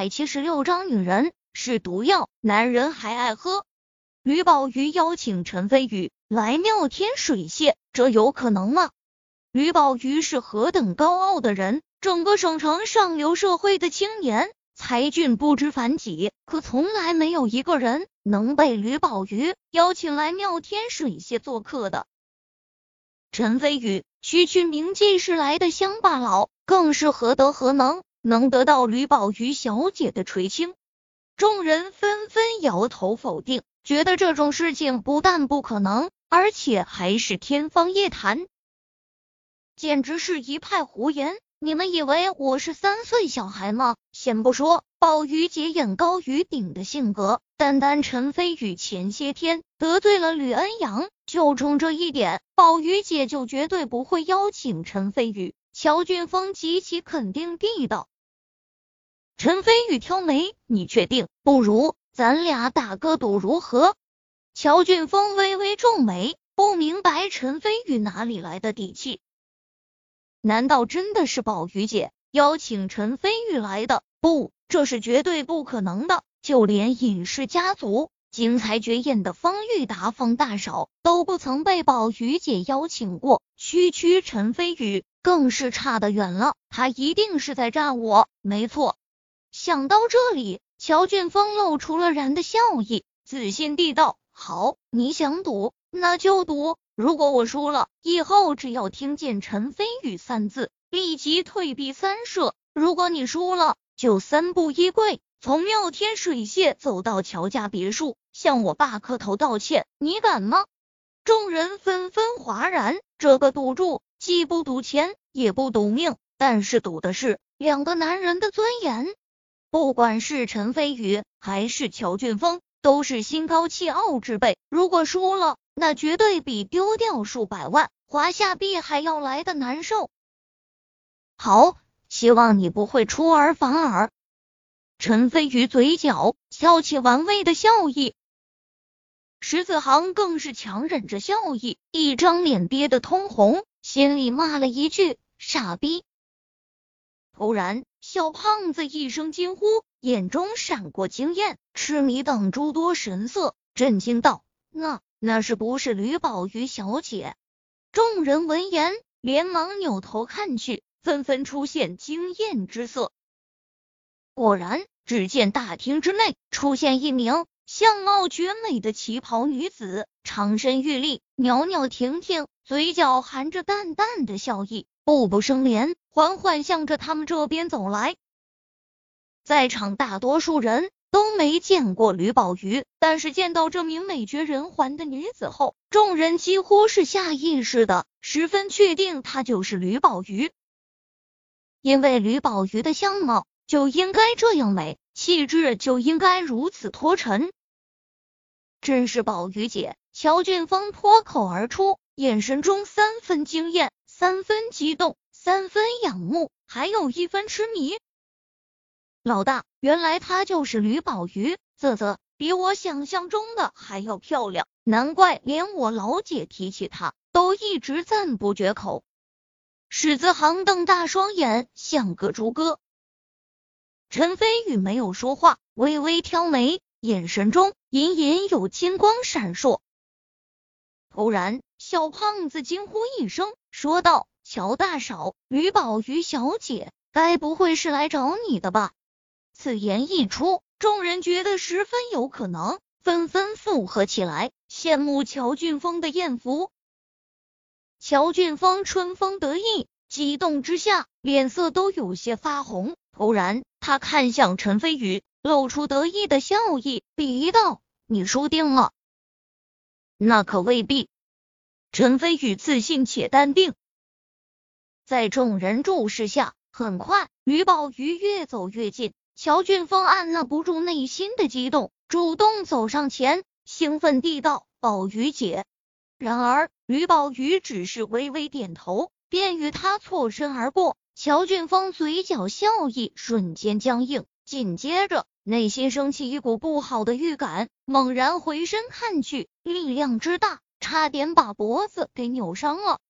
百七十六章女人是毒药，男人还爱喝。吕宝瑜邀请陈飞宇来妙天水榭，这有可能吗？吕宝瑜是何等高傲的人，整个省城上流社会的青年才俊不知凡几，可从来没有一个人能被吕宝瑜邀请来妙天水榭做客的。陈飞宇区区名进士来的乡巴佬，更是何德何能？能得到吕宝瑜小姐的垂青，众人纷纷摇头否定，觉得这种事情不但不可能，而且还是天方夜谭，简直是一派胡言。你们以为我是三岁小孩吗？先不说宝玉姐眼高于顶的性格，单单陈飞宇前些天得罪了吕恩阳，就冲这一点，宝玉姐就绝对不会邀请陈飞宇。乔俊峰极其肯定地道。陈飞宇挑眉：“你确定？不如咱俩打个赌如何？”乔俊峰微微皱眉，不明白陈飞宇哪里来的底气。难道真的是宝玉姐邀请陈飞宇来的？不，这是绝对不可能的。就连尹氏家族精彩绝艳的方玉达方大嫂都不曾被宝玉姐邀请过，区区陈飞宇更是差得远了。他一定是在诈我，没错。想到这里，乔俊峰露出了然的笑意，自信地道：“好，你想赌，那就赌。如果我输了，以后只要听见陈飞宇三字，立即退避三舍；如果你输了，就三步一跪，从妙天水榭走到乔家别墅，向我爸磕头道歉。你敢吗？”众人纷纷哗然。这个赌注既不赌钱，也不赌命，但是赌的是两个男人的尊严。不管是陈飞宇还是乔俊峰，都是心高气傲之辈。如果输了，那绝对比丢掉数百万华夏币还要来的难受。好，希望你不会出尔反尔。陈飞宇嘴角翘起玩味的笑意，石子航更是强忍着笑意，一张脸憋得通红，心里骂了一句傻逼。突然。小胖子一声惊呼，眼中闪过惊艳、痴迷等诸多神色，震惊道：“那那是不是吕宝瑜小姐？”众人闻言，连忙扭头看去，纷纷出现惊艳之色。果然，只见大厅之内出现一名相貌绝美的旗袍女子，长身玉立，袅袅婷婷，嘴角含着淡淡的笑意。步步生莲，缓缓向着他们这边走来。在场大多数人都没见过吕宝瑜，但是见到这名美绝人寰的女子后，众人几乎是下意识的十分确定她就是吕宝瑜，因为吕宝瑜的相貌就应该这样美，气质就应该如此脱尘。真是宝瑜姐！乔俊峰脱口而出，眼神中三分惊艳。三分激动，三分仰慕，还有一分痴迷。老大，原来她就是吕宝瑜，啧啧，比我想象中的还要漂亮，难怪连我老姐提起她都一直赞不绝口。史子航瞪大双眼，像个猪哥。陈飞宇没有说话，微微挑眉，眼神中隐隐有金光闪烁。突然，小胖子惊呼一声。说道：“乔大嫂，吕宝瑜小姐，该不会是来找你的吧？”此言一出，众人觉得十分有可能，纷纷附和起来，羡慕乔俊峰的艳福。乔俊峰春风得意，激动之下脸色都有些发红。突然，他看向陈飞宇，露出得意的笑意，鄙夷道：“你输定了。”那可未必。陈飞宇自信且淡定，在众人注视下，很快吕宝瑜越走越近。乔俊峰按捺不住内心的激动，主动走上前，兴奋地道：“宝瑜姐。”然而吕宝瑜只是微微点头，便与他错身而过。乔俊峰嘴角笑意瞬间僵硬，紧接着内心升起一股不好的预感，猛然回身看去，力量之大。差点把脖子给扭伤了。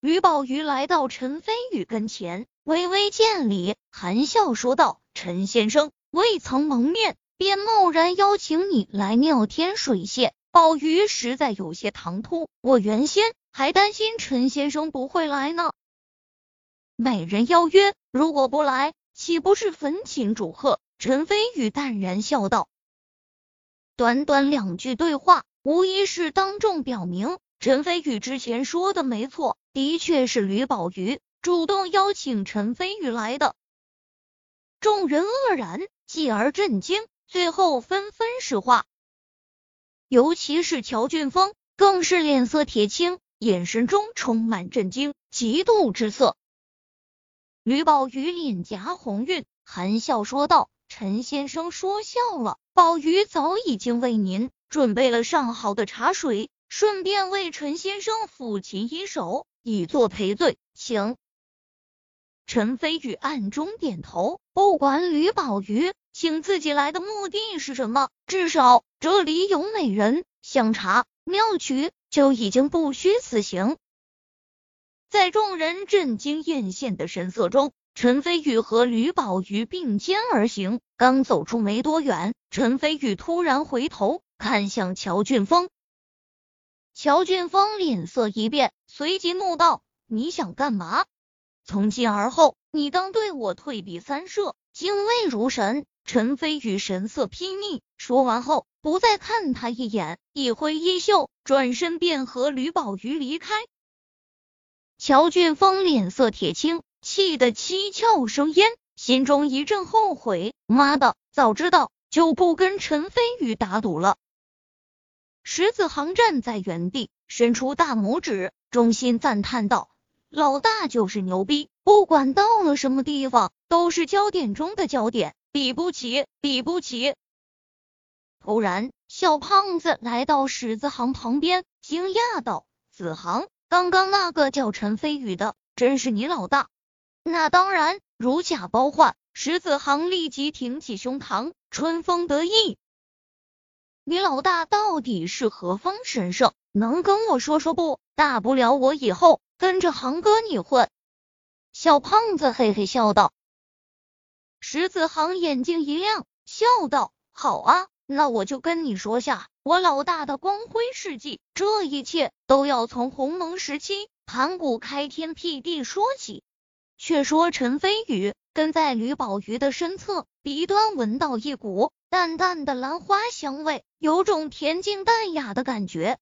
吕宝瑜来到陈飞宇跟前，微微见礼，含笑说道：“陈先生未曾蒙面，便贸然邀请你来妙天水榭，鲍鱼实在有些唐突。我原先还担心陈先生不会来呢。美人邀约，如果不来，岂不是焚琴煮鹤？陈飞宇淡然笑道。短短两句对话，无疑是当众表明陈飞宇之前说的没错，的确是吕宝瑜主动邀请陈飞宇来的。众人愕然，继而震惊，最后纷纷石化。尤其是乔俊峰，更是脸色铁青，眼神中充满震惊、嫉妒之色。吕宝瑜脸颊红晕，含笑说道：“陈先生说笑了，宝瑜早已经为您准备了上好的茶水，顺便为陈先生抚琴一首，以作赔罪，请。”陈飞宇暗中点头，不管吕宝瑜请自己来的目的是什么，至少这里有美人，香茶妙曲就已经不虚此行。在众人震惊艳羡的神色中，陈飞宇和吕宝瑜并肩而行。刚走出没多远，陈飞宇突然回头看向乔俊峰。乔俊峰脸色一变，随即怒道：“你想干嘛？从今而后，你当对我退避三舍，敬畏如神。”陈飞宇神色睥睨，说完后不再看他一眼，一挥衣袖，转身便和吕宝瑜离开。乔俊峰脸色铁青，气得七窍生烟，心中一阵后悔。妈的，早知道就不跟陈飞宇打赌了。石子航站在原地，伸出大拇指，衷心赞叹道：“老大就是牛逼，不管到了什么地方，都是焦点中的焦点，比不起，比不起。”突然，小胖子来到石子航旁边，惊讶道：“子航。”刚刚那个叫陈飞宇的，真是你老大？那当然，如假包换。石子航立即挺起胸膛，春风得意。你老大到底是何方神圣？能跟我说说不？大不了我以后跟着航哥你混。小胖子嘿嘿笑道。石子航眼睛一亮，笑道：“好啊。”那我就跟你说下我老大的光辉事迹，这一切都要从鸿蒙时期盘古开天辟地说起。却说陈飞宇跟在吕宝瑜的身侧，鼻端闻到一股淡淡的兰花香味，有种恬静淡雅的感觉。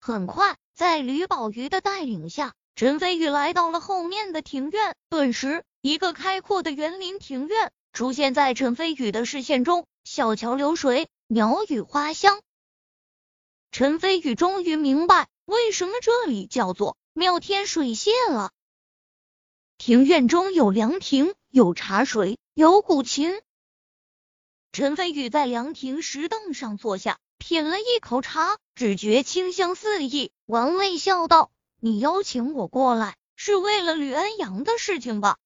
很快，在吕宝瑜的带领下，陈飞宇来到了后面的庭院，顿时一个开阔的园林庭院出现在陈飞宇的视线中。小桥流水，鸟语花香。陈飞宇终于明白为什么这里叫做妙天水榭了。庭院中有凉亭，有茶水，有古琴。陈飞宇在凉亭石凳上坐下，品了一口茶，只觉清香四溢，玩味笑道：“你邀请我过来，是为了吕恩阳的事情吧？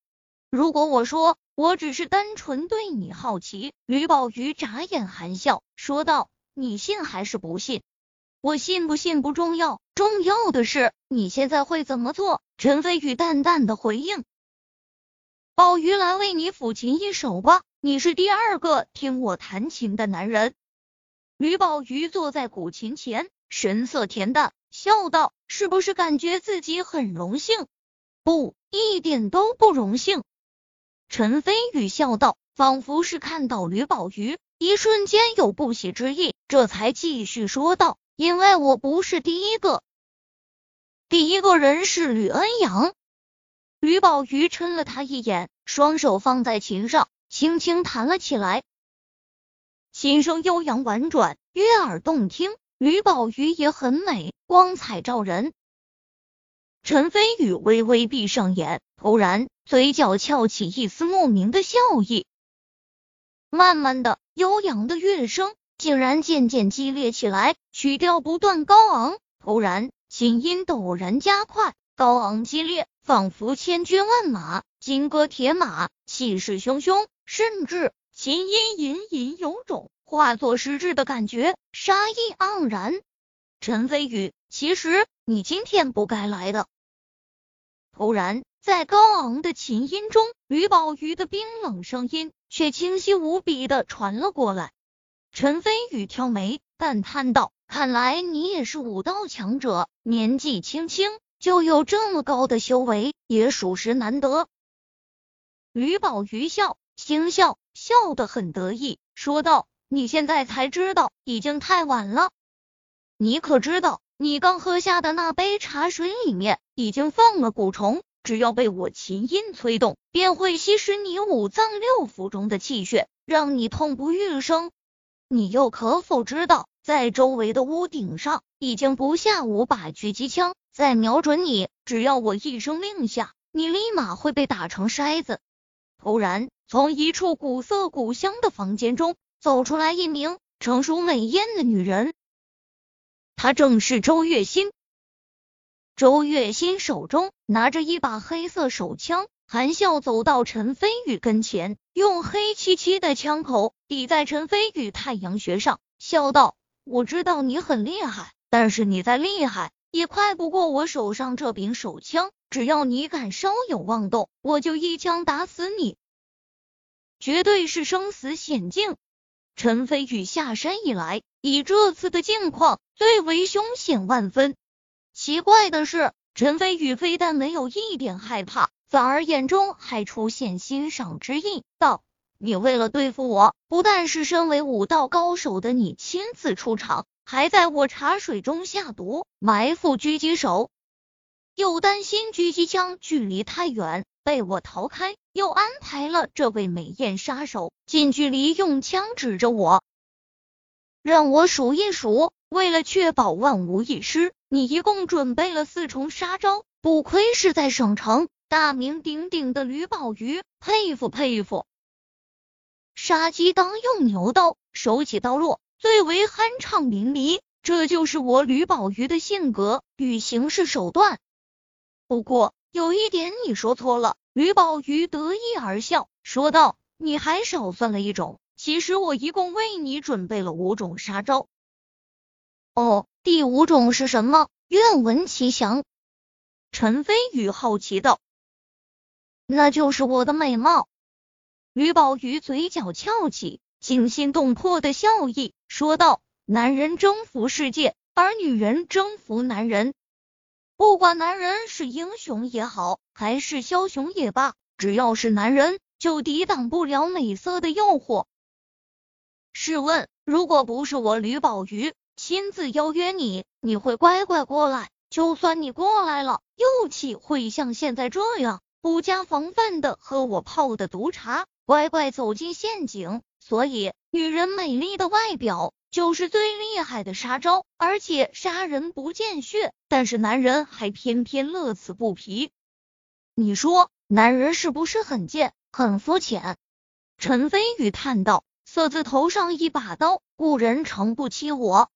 如果我说……”我只是单纯对你好奇。吕宝瑜眨眼含笑说道：“你信还是不信？我信不信不重要，重要的是你现在会怎么做。”陈飞宇淡淡的回应：“宝瑜来为你抚琴一首吧，你是第二个听我弹琴的男人。”吕宝瑜坐在古琴前，神色恬淡，笑道：“是不是感觉自己很荣幸？不，一点都不荣幸。”陈飞宇笑道，仿佛是看到吕宝瑜，一瞬间有不喜之意，这才继续说道：“因为我不是第一个，第一个人是吕恩阳。”吕宝瑜嗔了他一眼，双手放在琴上，轻轻弹了起来，琴声悠扬婉转，悦耳动听。吕宝瑜也很美，光彩照人。陈飞宇微微闭上眼，突然。嘴角翘起一丝莫名的笑意，慢慢的，悠扬的乐声竟然渐渐激烈起来，曲调不断高昂。突然，琴音陡然加快，高昂激烈，仿佛千军万马，金戈铁马，气势汹汹，甚至琴音隐隐有种化作实质的感觉，杀意盎然。陈飞宇，其实你今天不该来的。突然。在高昂的琴音中，吕宝玉的冰冷声音却清晰无比的传了过来。陈飞宇挑眉，淡叹道：“看来你也是武道强者，年纪轻轻就有这么高的修为，也属实难得。”吕宝玉笑，轻笑，笑得很得意，说道：“你现在才知道，已经太晚了。你可知道，你刚喝下的那杯茶水里面已经放了蛊虫？”只要被我琴音催动，便会吸食你五脏六腑中的气血，让你痛不欲生。你又可否知道，在周围的屋顶上已经不下五把狙击枪，在瞄准你。只要我一声令下，你立马会被打成筛子。突然，从一处古色古香的房间中走出来一名成熟美艳的女人，她正是周月心。周月心手中拿着一把黑色手枪，含笑走到陈飞宇跟前，用黑漆漆的枪口抵在陈飞宇太阳穴上，笑道：“我知道你很厉害，但是你再厉害也快不过我手上这柄手枪。只要你敢稍有妄动，我就一枪打死你，绝对是生死险境。”陈飞宇下山以来，以这次的境况最为凶险万分。奇怪的是，陈飞宇非但没有一点害怕，反而眼中还出现欣赏之意，道：“你为了对付我，不但是身为武道高手的你亲自出场，还在我茶水中下毒，埋伏狙击手，又担心狙击枪距离太远被我逃开，又安排了这位美艳杀手近距离用枪指着我，让我数一数。为了确保万无一失。”你一共准备了四重杀招，不愧是在省城大名鼎鼎的吕宝瑜，佩服佩服。杀鸡当用牛刀，手起刀落，最为酣畅淋漓，这就是我吕宝瑜的性格与行事手段。不过有一点你说错了，吕宝瑜得意而笑，说道：“你还少算了一种，其实我一共为你准备了五种杀招。”哦。第五种是什么？愿闻其详。陈飞宇好奇道：“那就是我的美貌。”吕宝玉嘴角翘起，惊心动魄的笑意，说道：“男人征服世界，而女人征服男人。不管男人是英雄也好，还是枭雄也罢，只要是男人，就抵挡不了美色的诱惑。试问，如果不是我吕宝玉？”亲自邀约你，你会乖乖过来？就算你过来了，又岂会像现在这样不加防范的喝我泡的毒茶，乖乖走进陷阱？所以，女人美丽的外表就是最厉害的杀招，而且杀人不见血，但是男人还偏偏乐此不疲。你说，男人是不是很贱，很肤浅？陈飞宇叹道：“色字头上一把刀，故人诚不欺我。”